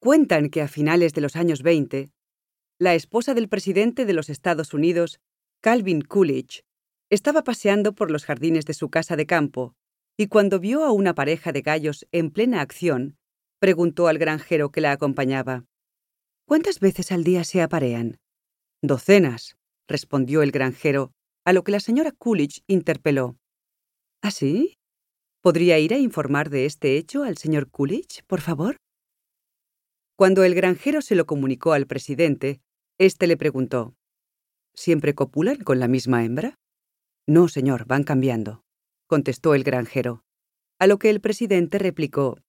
Cuentan que a finales de los años 20, la esposa del presidente de los Estados Unidos, Calvin Coolidge, estaba paseando por los jardines de su casa de campo y cuando vio a una pareja de gallos en plena acción, preguntó al granjero que la acompañaba. ¿Cuántas veces al día se aparean? Docenas, respondió el granjero, a lo que la señora Coolidge interpeló. ¿Ah, sí? ¿Podría ir a informar de este hecho al señor Coolidge, por favor? Cuando el granjero se lo comunicó al presidente, éste le preguntó, ¿Siempre copulan con la misma hembra? No, señor, van cambiando, contestó el granjero, a lo que el presidente replicó,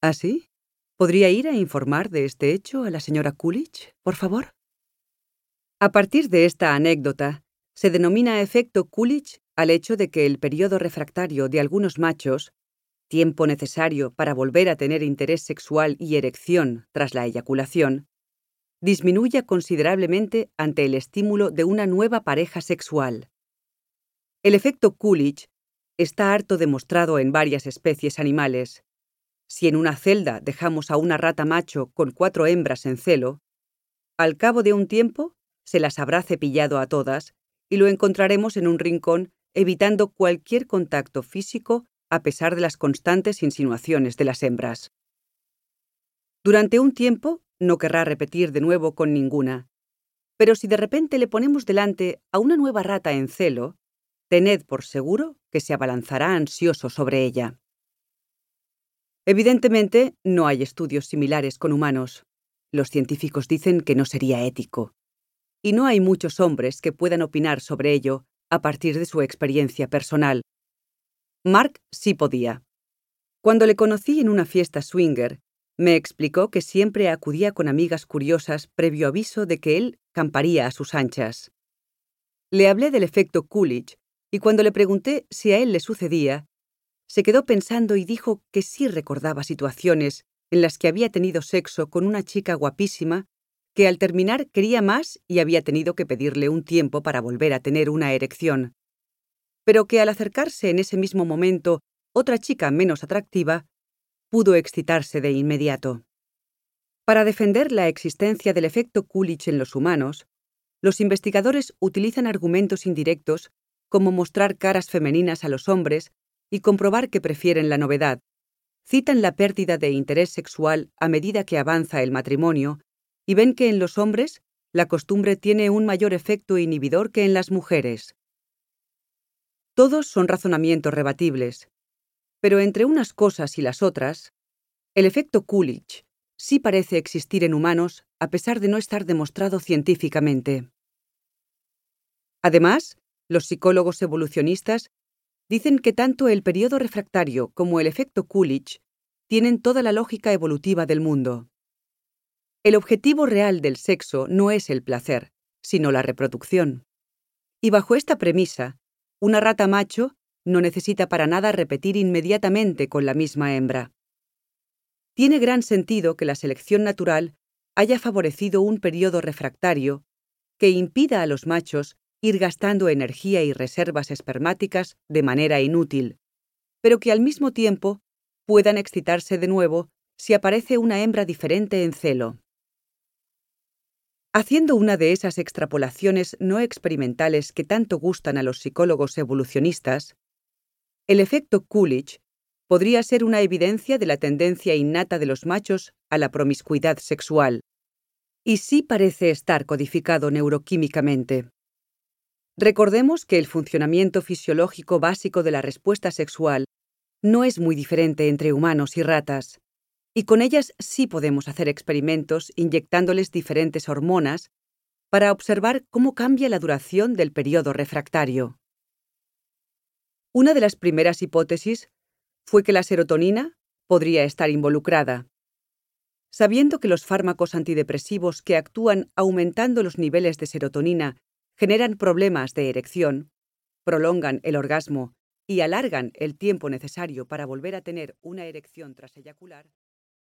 ¿Ah, sí? ¿Podría ir a informar de este hecho a la señora Coolidge, por favor? A partir de esta anécdota, se denomina efecto Coolidge al hecho de que el periodo refractario de algunos machos tiempo necesario para volver a tener interés sexual y erección tras la eyaculación, disminuya considerablemente ante el estímulo de una nueva pareja sexual. El efecto Coolidge está harto demostrado en varias especies animales. Si en una celda dejamos a una rata macho con cuatro hembras en celo, al cabo de un tiempo se las habrá cepillado a todas y lo encontraremos en un rincón evitando cualquier contacto físico a pesar de las constantes insinuaciones de las hembras. Durante un tiempo no querrá repetir de nuevo con ninguna, pero si de repente le ponemos delante a una nueva rata en celo, tened por seguro que se abalanzará ansioso sobre ella. Evidentemente, no hay estudios similares con humanos. Los científicos dicen que no sería ético. Y no hay muchos hombres que puedan opinar sobre ello a partir de su experiencia personal, Mark sí podía. Cuando le conocí en una fiesta swinger, me explicó que siempre acudía con amigas curiosas previo aviso de que él camparía a sus anchas. Le hablé del efecto Coolidge y cuando le pregunté si a él le sucedía, se quedó pensando y dijo que sí recordaba situaciones en las que había tenido sexo con una chica guapísima que al terminar quería más y había tenido que pedirle un tiempo para volver a tener una erección pero que al acercarse en ese mismo momento otra chica menos atractiva, pudo excitarse de inmediato. Para defender la existencia del efecto Coolidge en los humanos, los investigadores utilizan argumentos indirectos como mostrar caras femeninas a los hombres y comprobar que prefieren la novedad. Citan la pérdida de interés sexual a medida que avanza el matrimonio y ven que en los hombres la costumbre tiene un mayor efecto inhibidor que en las mujeres. Todos son razonamientos rebatibles, pero entre unas cosas y las otras, el efecto Coolidge sí parece existir en humanos a pesar de no estar demostrado científicamente. Además, los psicólogos evolucionistas dicen que tanto el periodo refractario como el efecto Coolidge tienen toda la lógica evolutiva del mundo. El objetivo real del sexo no es el placer, sino la reproducción. Y bajo esta premisa, una rata macho no necesita para nada repetir inmediatamente con la misma hembra. Tiene gran sentido que la selección natural haya favorecido un periodo refractario que impida a los machos ir gastando energía y reservas espermáticas de manera inútil, pero que al mismo tiempo puedan excitarse de nuevo si aparece una hembra diferente en celo. Haciendo una de esas extrapolaciones no experimentales que tanto gustan a los psicólogos evolucionistas, el efecto Coolidge podría ser una evidencia de la tendencia innata de los machos a la promiscuidad sexual, y sí parece estar codificado neuroquímicamente. Recordemos que el funcionamiento fisiológico básico de la respuesta sexual no es muy diferente entre humanos y ratas y con ellas sí podemos hacer experimentos inyectándoles diferentes hormonas para observar cómo cambia la duración del periodo refractario. Una de las primeras hipótesis fue que la serotonina podría estar involucrada. Sabiendo que los fármacos antidepresivos que actúan aumentando los niveles de serotonina generan problemas de erección, prolongan el orgasmo y alargan el tiempo necesario para volver a tener una erección tras eyacular,